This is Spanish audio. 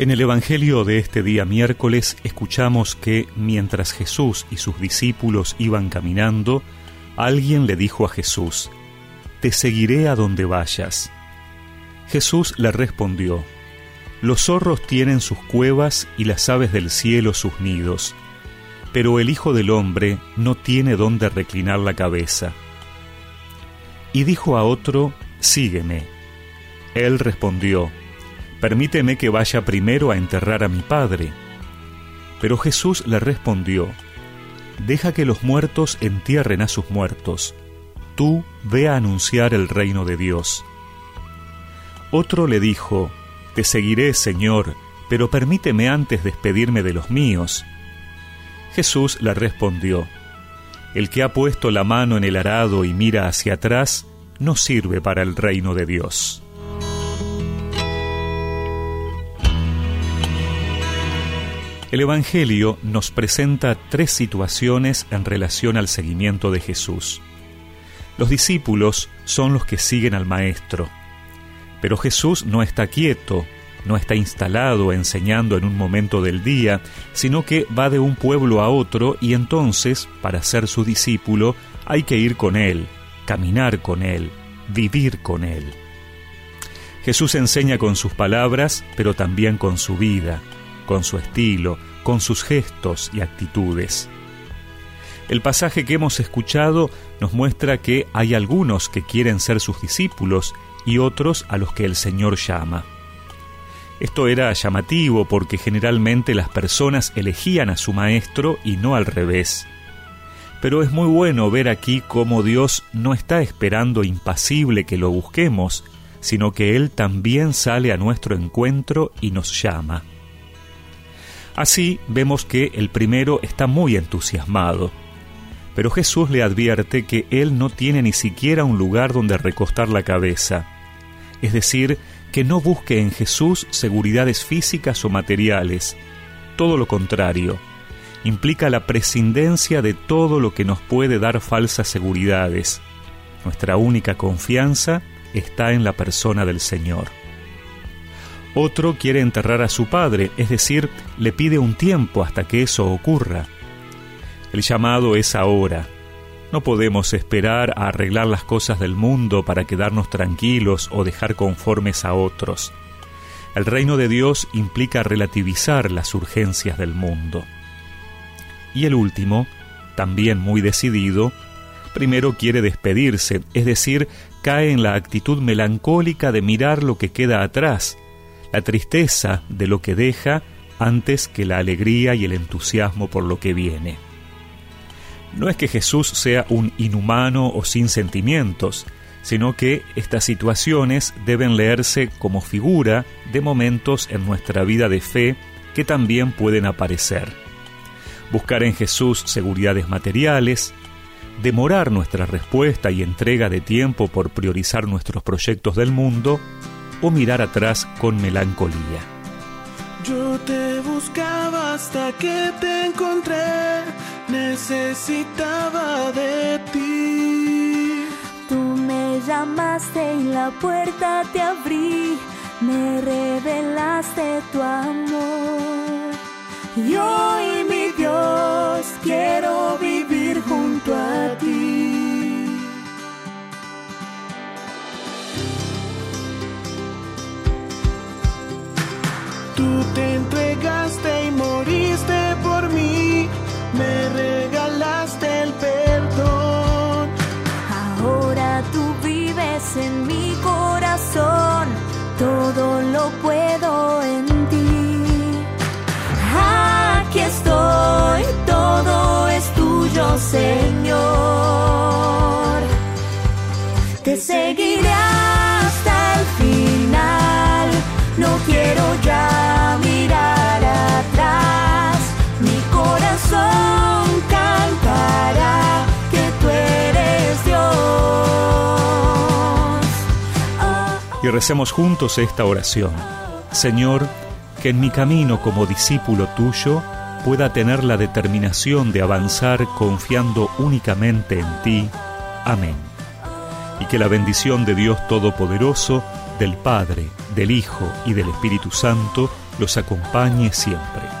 En el Evangelio de este día miércoles escuchamos que mientras Jesús y sus discípulos iban caminando, alguien le dijo a Jesús, Te seguiré a donde vayas. Jesús le respondió, Los zorros tienen sus cuevas y las aves del cielo sus nidos, pero el Hijo del Hombre no tiene donde reclinar la cabeza. Y dijo a otro, Sígueme. Él respondió, Permíteme que vaya primero a enterrar a mi padre. Pero Jesús le respondió, Deja que los muertos entierren a sus muertos. Tú ve a anunciar el reino de Dios. Otro le dijo, Te seguiré, Señor, pero permíteme antes despedirme de los míos. Jesús le respondió, El que ha puesto la mano en el arado y mira hacia atrás, no sirve para el reino de Dios. El Evangelio nos presenta tres situaciones en relación al seguimiento de Jesús. Los discípulos son los que siguen al Maestro, pero Jesús no está quieto, no está instalado enseñando en un momento del día, sino que va de un pueblo a otro y entonces, para ser su discípulo, hay que ir con Él, caminar con Él, vivir con Él. Jesús enseña con sus palabras, pero también con su vida con su estilo, con sus gestos y actitudes. El pasaje que hemos escuchado nos muestra que hay algunos que quieren ser sus discípulos y otros a los que el Señor llama. Esto era llamativo porque generalmente las personas elegían a su maestro y no al revés. Pero es muy bueno ver aquí cómo Dios no está esperando impasible que lo busquemos, sino que Él también sale a nuestro encuentro y nos llama. Así vemos que el primero está muy entusiasmado. Pero Jesús le advierte que él no tiene ni siquiera un lugar donde recostar la cabeza. Es decir, que no busque en Jesús seguridades físicas o materiales. Todo lo contrario. Implica la prescindencia de todo lo que nos puede dar falsas seguridades. Nuestra única confianza está en la persona del Señor. Otro quiere enterrar a su padre, es decir, le pide un tiempo hasta que eso ocurra. El llamado es ahora. No podemos esperar a arreglar las cosas del mundo para quedarnos tranquilos o dejar conformes a otros. El reino de Dios implica relativizar las urgencias del mundo. Y el último, también muy decidido, primero quiere despedirse, es decir, cae en la actitud melancólica de mirar lo que queda atrás, la tristeza de lo que deja antes que la alegría y el entusiasmo por lo que viene. No es que Jesús sea un inhumano o sin sentimientos, sino que estas situaciones deben leerse como figura de momentos en nuestra vida de fe que también pueden aparecer. Buscar en Jesús seguridades materiales, demorar nuestra respuesta y entrega de tiempo por priorizar nuestros proyectos del mundo, o mirar atrás con melancolía. Yo te buscaba hasta que te encontré, necesitaba de ti. Tú me llamaste y la puerta te abrí, me revelaste tu amor. Y hoy mi Dios quiero vivir junto a ti. Todo lo puedo en ti. Aquí estoy, todo es tuyo, Señor. Y recemos juntos esta oración. Señor, que en mi camino como discípulo tuyo pueda tener la determinación de avanzar confiando únicamente en ti. Amén. Y que la bendición de Dios Todopoderoso, del Padre, del Hijo y del Espíritu Santo los acompañe siempre.